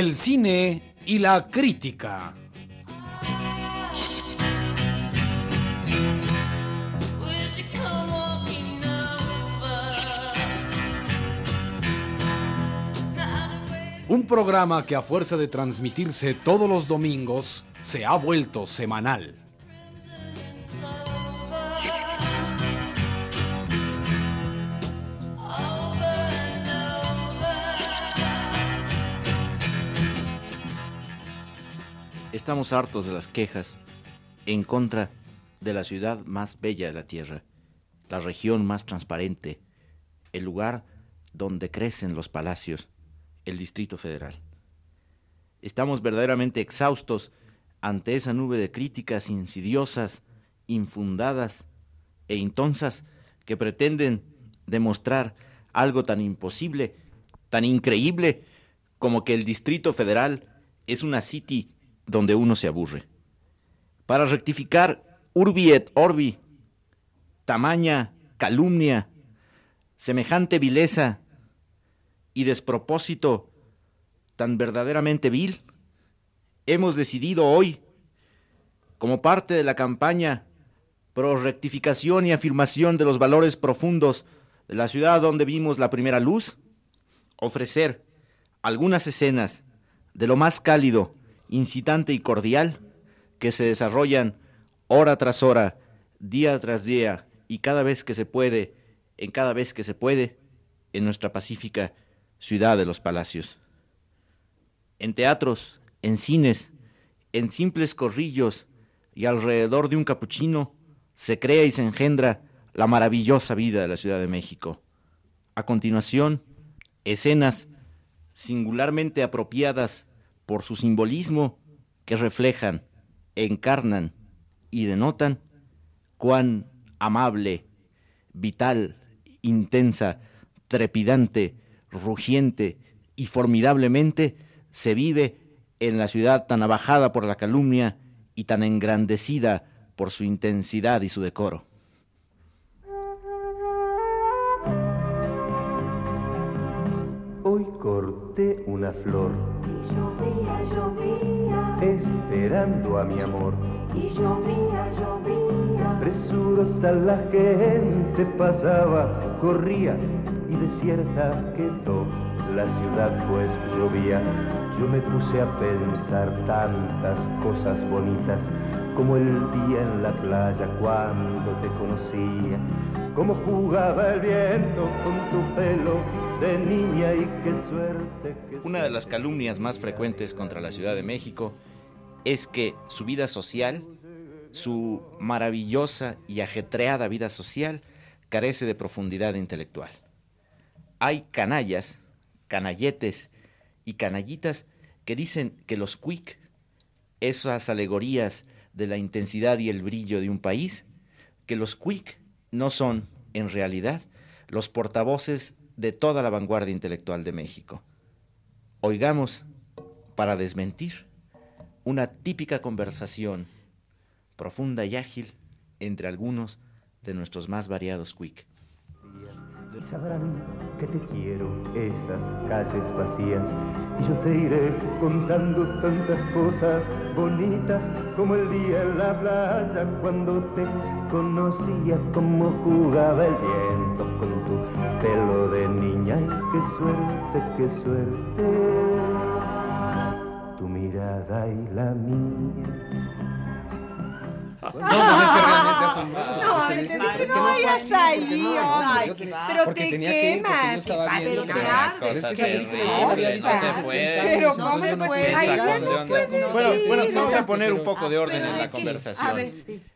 El cine y la crítica. Un programa que a fuerza de transmitirse todos los domingos se ha vuelto semanal. Estamos hartos de las quejas en contra de la ciudad más bella de la tierra, la región más transparente, el lugar donde crecen los palacios, el Distrito Federal. Estamos verdaderamente exhaustos ante esa nube de críticas insidiosas, infundadas e intonsas que pretenden demostrar algo tan imposible, tan increíble como que el Distrito Federal es una city donde uno se aburre. Para rectificar urbi et orbi, tamaña calumnia, semejante vileza y despropósito tan verdaderamente vil, hemos decidido hoy, como parte de la campaña pro rectificación y afirmación de los valores profundos de la ciudad donde vimos la primera luz, ofrecer algunas escenas de lo más cálido, incitante y cordial que se desarrollan hora tras hora, día tras día y cada vez que se puede, en cada vez que se puede, en nuestra pacífica ciudad de los palacios. En teatros, en cines, en simples corrillos y alrededor de un capuchino, se crea y se engendra la maravillosa vida de la Ciudad de México. A continuación, escenas singularmente apropiadas por su simbolismo que reflejan, encarnan y denotan cuán amable, vital, intensa, trepidante, rugiente y formidablemente se vive en la ciudad tan abajada por la calumnia y tan engrandecida por su intensidad y su decoro. Hoy corté una flor. Esperando a mi amor. Y llovía, llovía. Presurosa la gente pasaba, corría y desierta quedó la ciudad pues llovía. Yo me puse a pensar tantas cosas bonitas como el día en la playa cuando te conocía, como jugaba el viento con tu pelo de niña y qué suerte. qué Una de las calumnias más frecuentes contra la Ciudad de México es que su vida social, su maravillosa y ajetreada vida social, carece de profundidad intelectual. Hay canallas, canalletes y canallitas que dicen que los quick, esas alegorías de la intensidad y el brillo de un país, que los quick no son, en realidad, los portavoces de toda la vanguardia intelectual de México. Oigamos, para desmentir, una típica conversación profunda y ágil entre algunos de nuestros más variados quick. Que te quiero esas calles vacías. Y yo te iré contando tantas cosas bonitas como el día en la playa cuando te conocía como jugaba el viento con tu pelo de niña. Y qué suerte, qué suerte. Tu mirada y la mía. Pues no. No, Usted te dije, es que no vayas ahí, hombre. Pero te quemas, te pero nada. es que esa Cosa película terrible, ya la había visto no hace se 70 puede. años, Pero ¿cómo se puede? ya no puedes Bueno, bueno, no, vamos a poner un poco de orden pero en la conversación.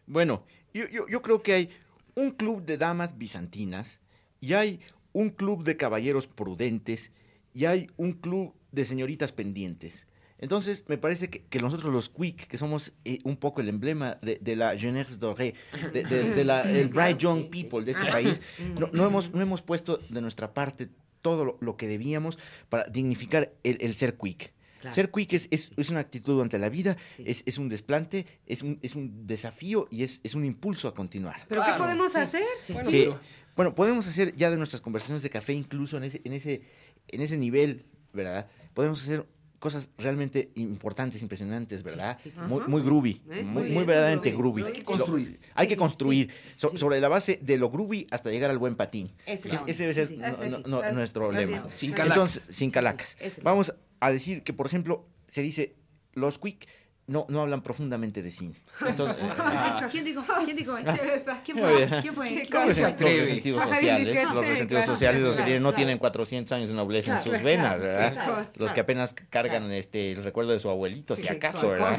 Bueno, yo, yo- yo creo que hay un club de damas bizantinas y hay un club de caballeros prudentes y hay un club de señoritas pendientes. Entonces, me parece que, que nosotros los quick, que somos eh, un poco el emblema de, de la jeunesse dorée, de, de- de la, el bright young people de este país, no, no hemos, no hemos puesto de nuestra parte todo lo, lo que debíamos para dignificar el, el ser quick. Claro. Ser quick es, es- es una actitud ante la vida, Sí. es, es un desplante, es un, es un desafío y es, es un impulso a continuar. ¿Pero qué podemos hacer? Bueno, Sí. pero- Bueno, podemos hacer ya de nuestras conversaciones de café, incluso en ese, en ese, en ese nivel, ¿verdad? Podemos hacer cosas realmente importantes, impresionantes, ¿verdad? sí, sí. Muy, muy groovy, Eh, muy muy, bien, muy verdaderamente groovy. groovy. Hay que construir. Lo- hay que construir so- sobre la base de lo groovy hasta llegar al buen patín. Ese Que es- ese no- no- no- nuestro lema. bien. Sin calacas. Entonces, sin calacas. Vamos a decir que, por ejemplo, se dice, los quick no, no hablan profundamente de cine. Entonces, ah, ¿Quién dijo? ¿Quién dijo? Ah. ¿Quién fue? bien. ¿Quién fue? ¿Qué ¿Quién los, cosa? fue? atreve. los sentidos Ajá, sociales, los sí, resentidos claro, sociales, los que claro, tienen, no claro. tienen 400 años de nobleza en sus venas, claro, ¿verdad? claro. Los que apenas cargan este, el recuerdo de su abuelito, si acaso, ¿verdad?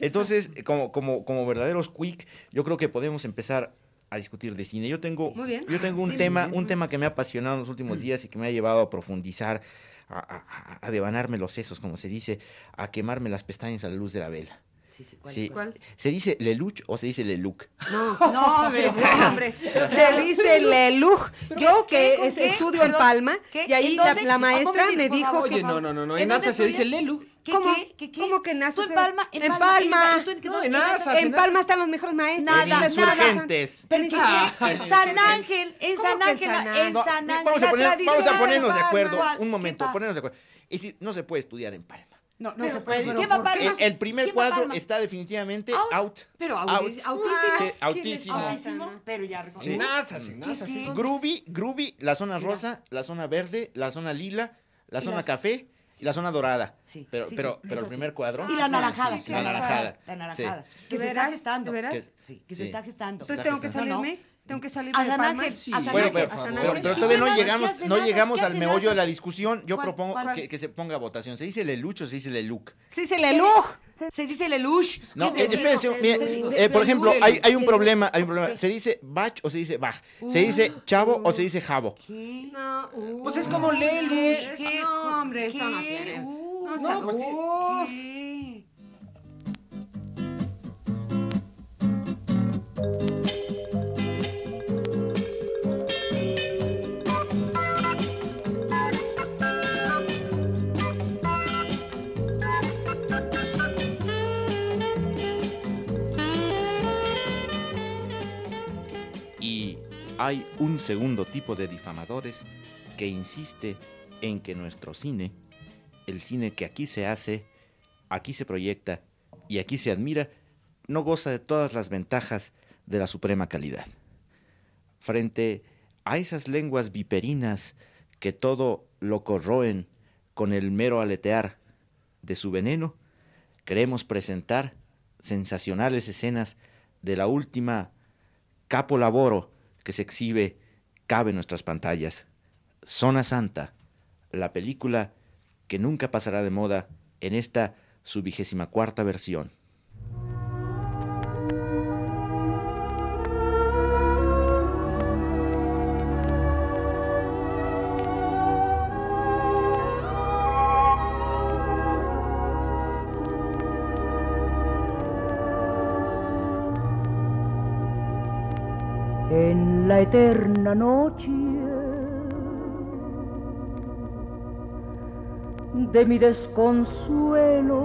Entonces, como, como, como verdaderos quick, yo creo que podemos empezar a discutir de cine. Yo tengo, yo tengo un Sí, tema, un tema que me ha apasionado en los últimos días y que me ha llevado a profundizar, a, devanarme los sesos, como se dice, a quemarme las pestañas a la luz de la vela. Sí, sí, ¿cuál? Sí. ¿Cuál? ¿Se dice Lelouch o se dice Leluc? No, No, hombre, no, hombre. Se dice Leluj. Yo que ¿Con es- qué? estudio en Palma ¿qué? y ahí ¿En la, maestra me dijo favor? Oye, no, no, no, no. En ¿En dónde NASA se dice estudias? Lelu. ¿Qué, ¿Cómo? qué, qué, qué? ¿Cómo que en NASA? ¿Tú en Palma? En Palma. ¿Y tú en qué- No, en dónde? NASA, En Palma están los mejores maestros. Nada, nada. Ah, San Ángel, en ¿Cómo San Ángel, en San Ángel. vamos, a ponernos de acuerdo. Un ¿Qué momento, ponernos de acuerdo. Es decir, no se puede estudiar en Palma. No, no Pero, se puede. pero, ¿Quién va a. El, primer ¿Quién va a cuadro está definitivamente Out. out. Pero Out. autísimo. Sí, autísimo. Autísimo, pero ya Sí. En NASA, NASA, ¿Qué, sí. Groovy, groovy, la zona Mira. rosa, la zona verde, la zona lila, la zona las- café y la zona dorada. Sí, Pero, sí, pero, sí, pero el sí. primer cuadro. Y la naranjada. Sí, sí, la naranjada. La naranjada. ¿De Que se está gestando. Que- Sí, que se Sí. está gestando. Entonces tengo que No, no. Tengo que salir A de San Palma. Ángel, Sí. a San Bueno, Ángel, pero, pero- pero ¿Y todavía no llegamos, ¿Qué haces, no llegamos ¿Qué al meollo de la discusión. Yo ¿Cuál, propongo cuál? que, que se ponga a votación. ¿Se dice Leluch o se dice Leluc? Se Leluj. Se dice Lelouch. No, ¿Qué eh, espérense, mire, eh, por ejemplo, hay, hay un problema, hay un problema. ¿Se dice Bach o se dice Bach? ¿Se dice chavo o se dice jabo? ¿Qué? No, uh, Pues es como Leluj. ¿qué? No, hombre, eso no ¿Qué? tiene. Uh, No, pues hay un segundo tipo de difamadores que insiste en que nuestro cine, el cine que aquí se hace, aquí se proyecta y aquí se admira, no goza de todas las ventajas de la suprema calidad. Frente a esas lenguas viperinas que todo lo corroen con el mero aletear de su veneno, queremos presentar sensacionales escenas de la última capo laboro que se exhibe cabe en nuestras pantallas. Zona Santa, la película que nunca pasará de moda en esta su vigésima cuarta versión. Eterna noche de mi desconsuelo.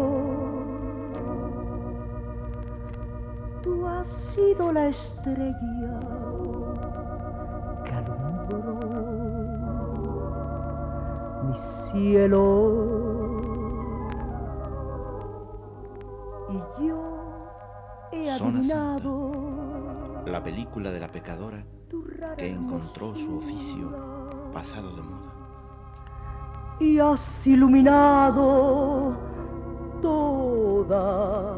Tú has sido la estrella que alumbró mi cielo. Y yo he Zona Santa. adivinado La película de la pecadora que encontró su oficio pasado de moda. y has iluminado toda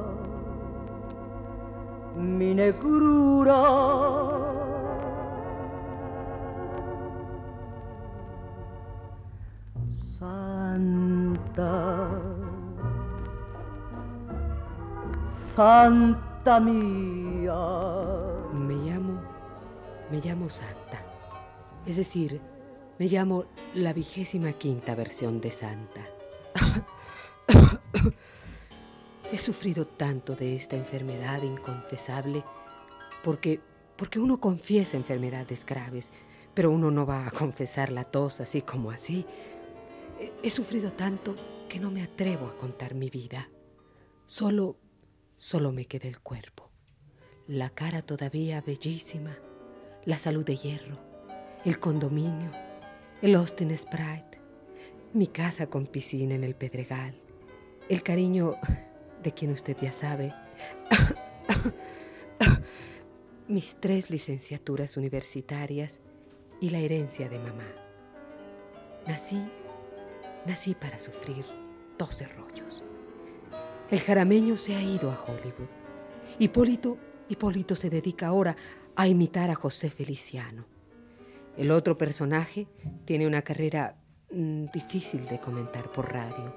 mi negrura. Santa, Santa mía. Me llamo. Santa. Es decir, me llamo la vigésima quinta versión de Santa. He sufrido tanto de esta enfermedad inconfesable porque, porque uno confiesa enfermedades graves, pero uno no va a confesar la tos así como así. He- He sufrido tanto que no me atrevo a contar mi vida. Solo, solo me queda el cuerpo. La cara todavía bellísima, la salud de hierro, el condominio, el Austin Sprite, mi casa con piscina en el Pedregal, el cariño de quien usted ya sabe, mis tres licenciaturas universitarias y la herencia de mamá. Nací, nací para sufrir doce rollos. El jarameño se ha ido a Hollywood. Hipólito, Hipólito se dedica ahora a imitar a José Feliciano. El otro personaje tiene una carrera mm, difícil de comentar por radio.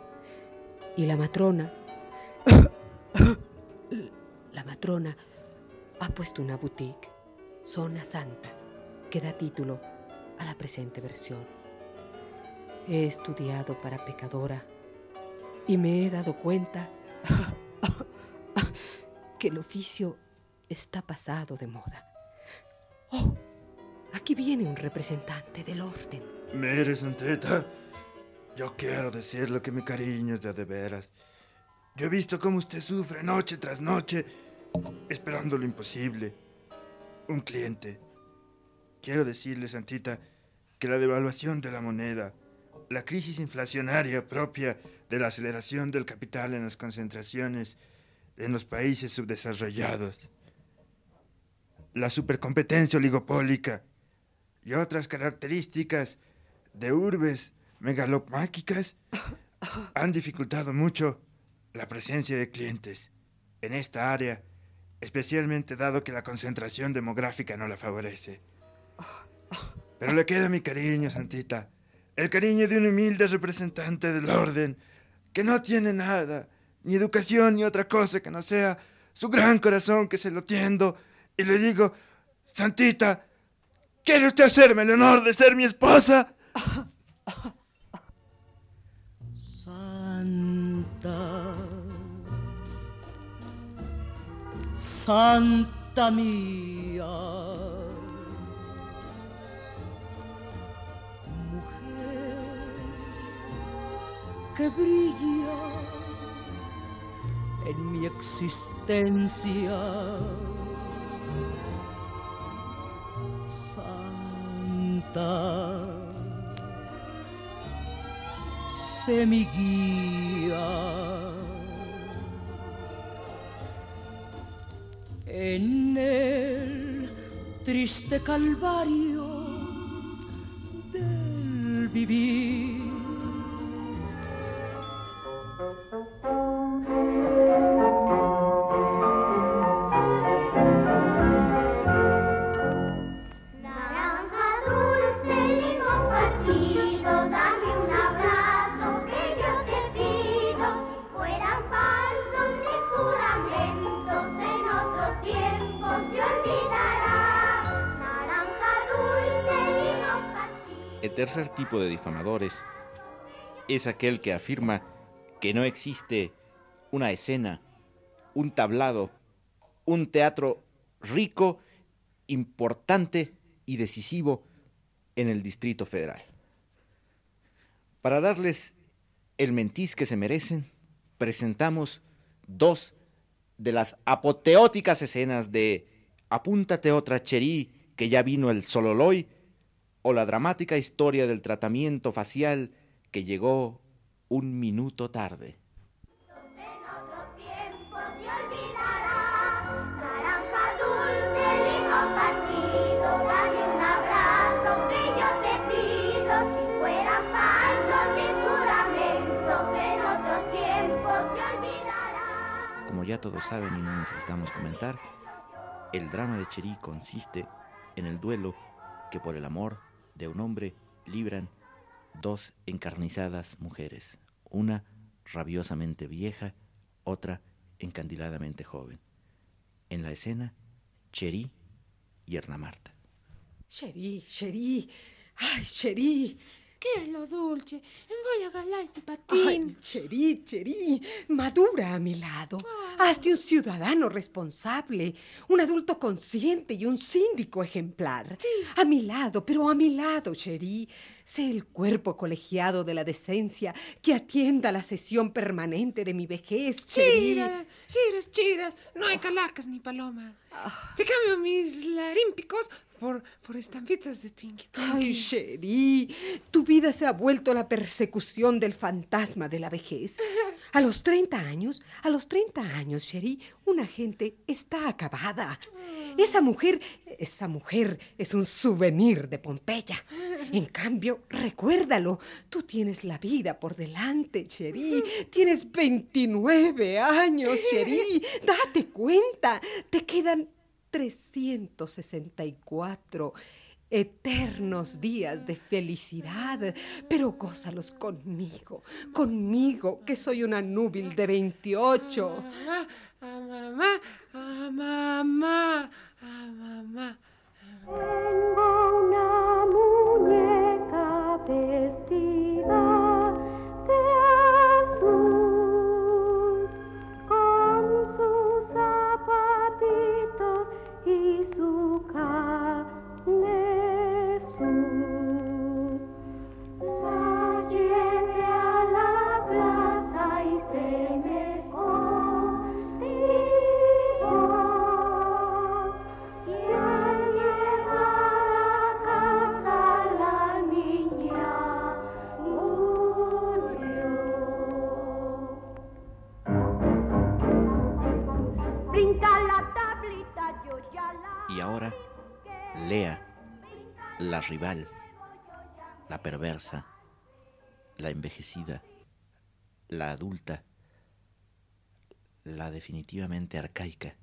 Y la matrona, la matrona ha puesto una boutique, Zona Santa, que da título a la presente versión. He estudiado para pecadora y me he dado cuenta que el oficio está pasado de moda. Oh, aquí viene un representante del orden. Mire, Santeta, yo quiero decirle que mi cariño es de de veras. Yo he visto cómo usted sufre noche tras noche esperando lo imposible. Un cliente. Quiero decirle, Santita, que la devaluación de la moneda, la crisis inflacionaria propia de la aceleración del capital en las concentraciones en los países subdesarrollados, la supercompetencia oligopólica y otras características de urbes megalomáquicas han dificultado mucho la presencia de clientes en esta área, especialmente dado que la concentración demográfica no la favorece. Pero le queda mi cariño, Santita, el cariño de un humilde representante del orden, que no tiene nada, ni educación ni otra cosa que no sea su gran corazón que se lo tiendo, y le digo, Santita, ¿quiere usted hacerme el honor de ser mi esposa? Santa, Santa mía, mujer que brilla en mi existencia. Santa, sé mi guía en el triste calvario del vivir. Tercer tipo de difamadores es aquel que afirma que no existe una escena, un tablado, un teatro rico, importante y decisivo en el Distrito Federal. Para darles el mentiz que se merecen, presentamos dos de las apoteóticas escenas de Apúntate otra cherí, que ya vino el Sololoy, o la dramática historia del tratamiento facial que llegó un minuto tarde. Como ya todos saben y no necesitamos comentar, el drama de Cherí consiste en el duelo que por el amor de un hombre libran dos encarnizadas mujeres, una rabiosamente vieja, otra encandiladamente joven. En la escena, Cherí y Erna Marta. Cherí, Cherí, ay, Cherí, ¿Qué es lo dulce? Voy a galar tu patín. Ay, Cheri, Cheri, madura a mi lado. Hazte un ciudadano responsable, un adulto consciente y un síndico ejemplar. A mi lado, pero a mi lado, Cheri. Sé el cuerpo colegiado de la decencia que atienda la sesión permanente de mi vejez, Cheri. Chiras, chiras, chiras. No hay calacas ni palomas. Te cambio mis larímpicos por, por estampitas de Tinky Ay, Cheri, tu vida se ha vuelto la persecución del fantasma de la vejez. A los 30 años, a los 30 años, Cheri, una gente está acabada. Esa mujer, esa mujer es un souvenir de Pompeya. En cambio, recuérdalo, tú tienes la vida por delante, Cheri. Tienes 29 años, Cheri. Date cuenta, te quedan 364 eternos días de felicidad, pero gózalos conmigo, conmigo, que soy una núbil de 28. A mamá, a mamá, a mamá. Tengo una la rival, la perversa, la envejecida, la adulta, la definitivamente arcaica,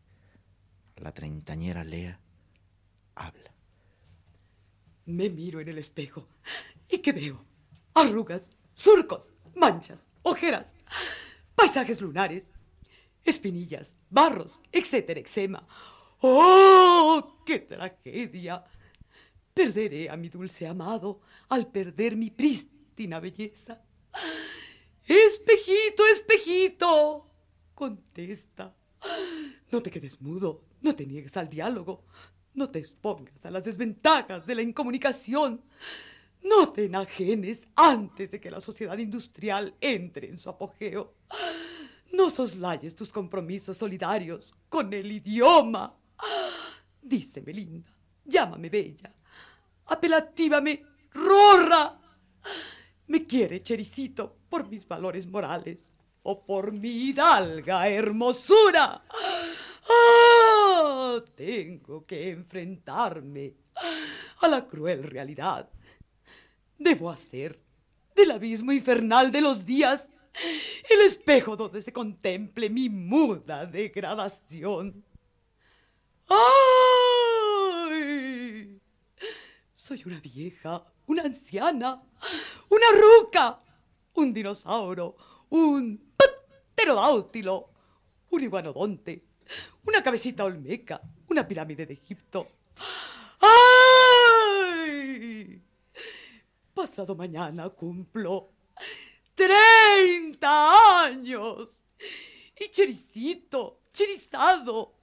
la treintañera Lea, habla. Me miro en el espejo. ¿Y qué veo? Arrugas, surcos, manchas, ojeras, paisajes lunares, espinillas, barros, etcétera, eczema. ¡Oh, qué tragedia! Perderé a mi dulce amado al perder mi prístina belleza. Espejito, espejito, contesta. No te quedes mudo, no te niegues al diálogo, no te expongas a las desventajas de la incomunicación. No te enajenes antes de que la sociedad industrial entre en su apogeo. No soslayes tus compromisos solidarios con el idioma. Díceme linda, llámame bella, apelativame rorra. Me quiere Chericito por mis valores morales o por mi hidalga hermosura. ¡Ah! Tengo que enfrentarme a la cruel realidad. Debo hacer del abismo infernal de los días el espejo donde se contemple mi muda degradación. ¡Ay! Soy una vieja, una anciana, una ruca, un dinosauro, un pterodáutilo, un iguanodonte, una cabecita olmeca, una pirámide de Egipto. ¡Ay! Pasado mañana cumplo 30 años. Y chericito, cherizado,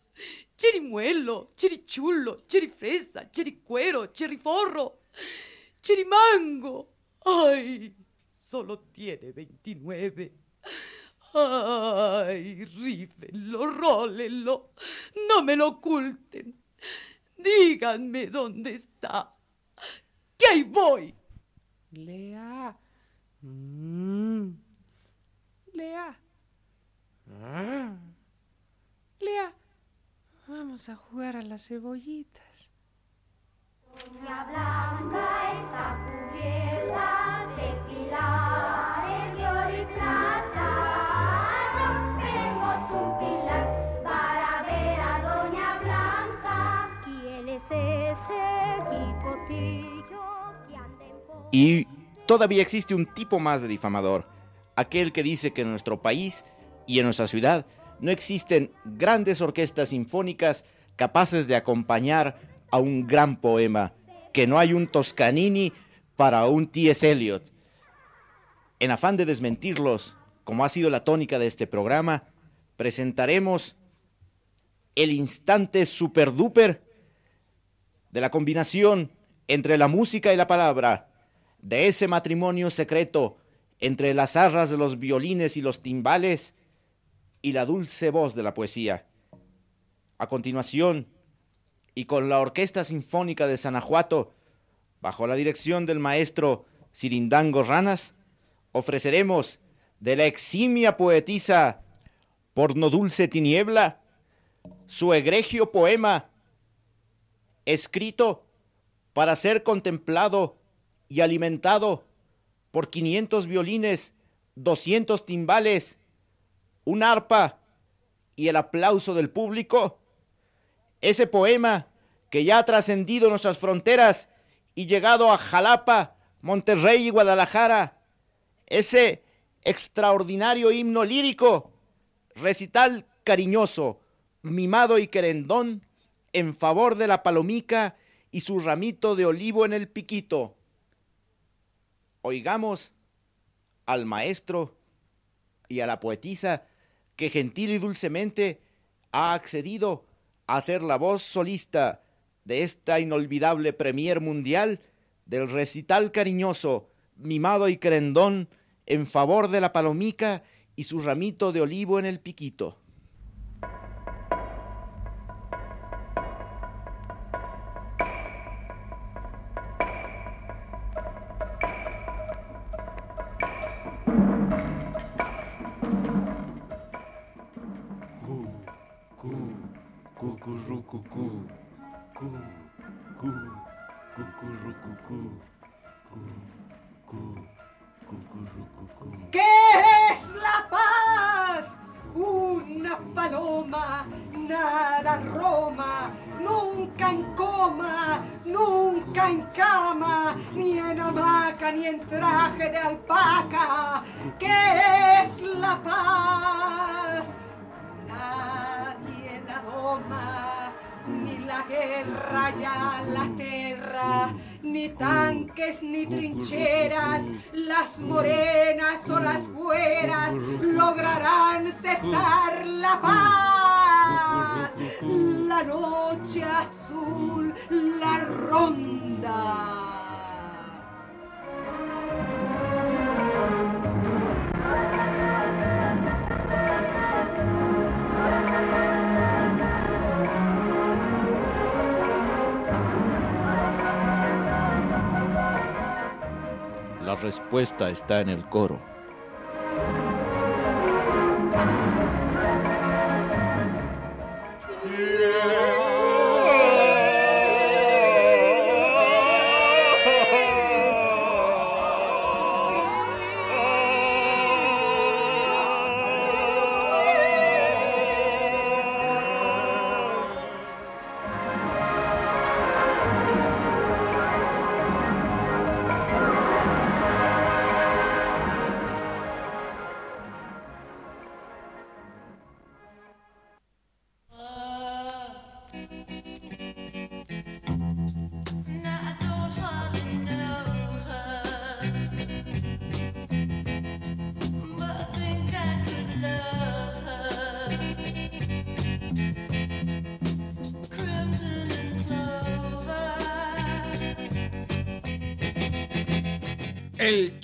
cherimuelo, cherichulo, cherifresa, chericuero, cheriforro, cherimango. Ay, solo tiene 29. Ay, rífenlo, rólenlo, no me lo oculten. Díganme dónde está. Que ahí voy. Lea. Mm. Lea. Ah. Lea. Vamos a jugar a las cebollitas. Doña Blanca está cubierta de pilares de oro y plata. Rompemos un pilar para ver a Doña Blanca. ¿Quién es ese jicotillo que anda en Y todavía existe un tipo más de difamador, aquel que dice que en nuestro país y en nuestra ciudad no existen grandes orquestas sinfónicas capaces de acompañar a un gran poema, que no hay un Toscanini para un T.S. Eliot. En afán de desmentirlos, como ha sido la tónica de este programa, presentaremos el instante super duper de la combinación entre la música y la palabra, de ese matrimonio secreto entre las arras de los violines y los timbales y la dulce voz de la poesía. A continuación, y con la Orquesta Sinfónica de Sanajuato, bajo la dirección del maestro Sirindango Ranas, ofreceremos de la eximia poetisa Porno Dulce Tiniebla su egregio poema escrito para ser contemplado y alimentado por 500 violines, 200 timbales, un arpa y el aplauso del público. Ese poema que ya ha trascendido nuestras fronteras y llegado a Jalapa, Monterrey y Guadalajara. Ese extraordinario himno lírico, recital cariñoso, mimado y querendón en favor de la palomica y su ramito de olivo en el piquito. Oigamos al maestro y a la poetisa que gentil y dulcemente ha accedido a ser la voz solista de esta inolvidable premier mundial del recital cariñoso, mimado y querendón en favor de la palomica y su ramito de olivo en el piquito. Tierra, ni tanques ni trincheras, las morenas o las güeras lograrán cesar la paz. La noche azul, la ronda. La respuesta está en el coro.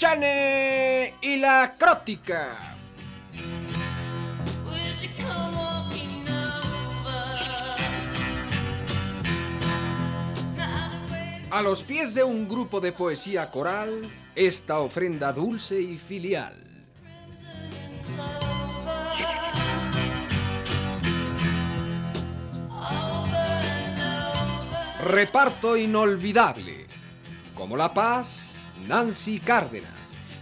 Y la Crótica. A los pies de un grupo de poesía coral, esta ofrenda dulce y filial. Reparto inolvidable. Como la paz, Nancy Cárdenas.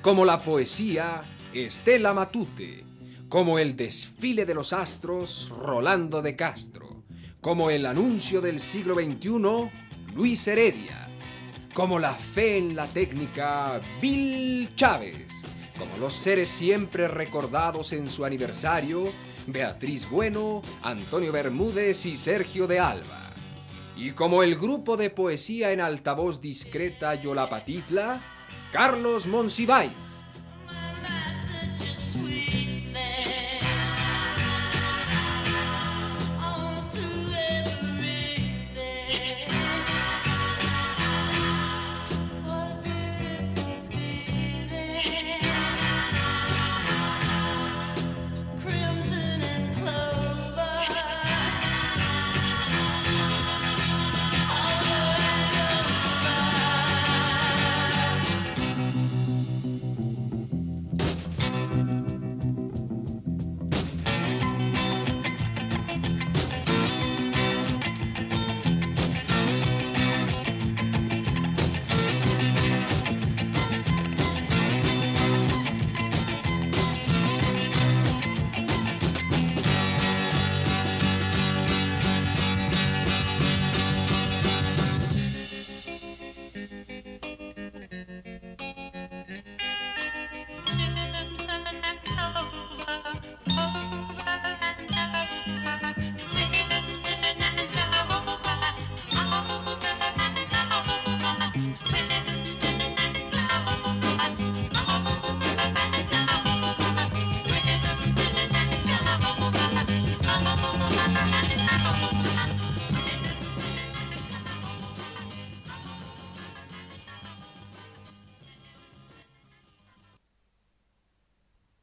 Como la poesía, Estela Matute. Como el desfile de los astros, Rolando de Castro. Como el anuncio del siglo XXI, Luis Heredia. Como la fe en la técnica, Bill Chávez. Como los seres siempre recordados en su aniversario, Beatriz Bueno, Antonio Bermúdez y Sergio de Alba. Y como el grupo de poesía en altavoz discreta Yolapatitla, Carlos Monsiváis.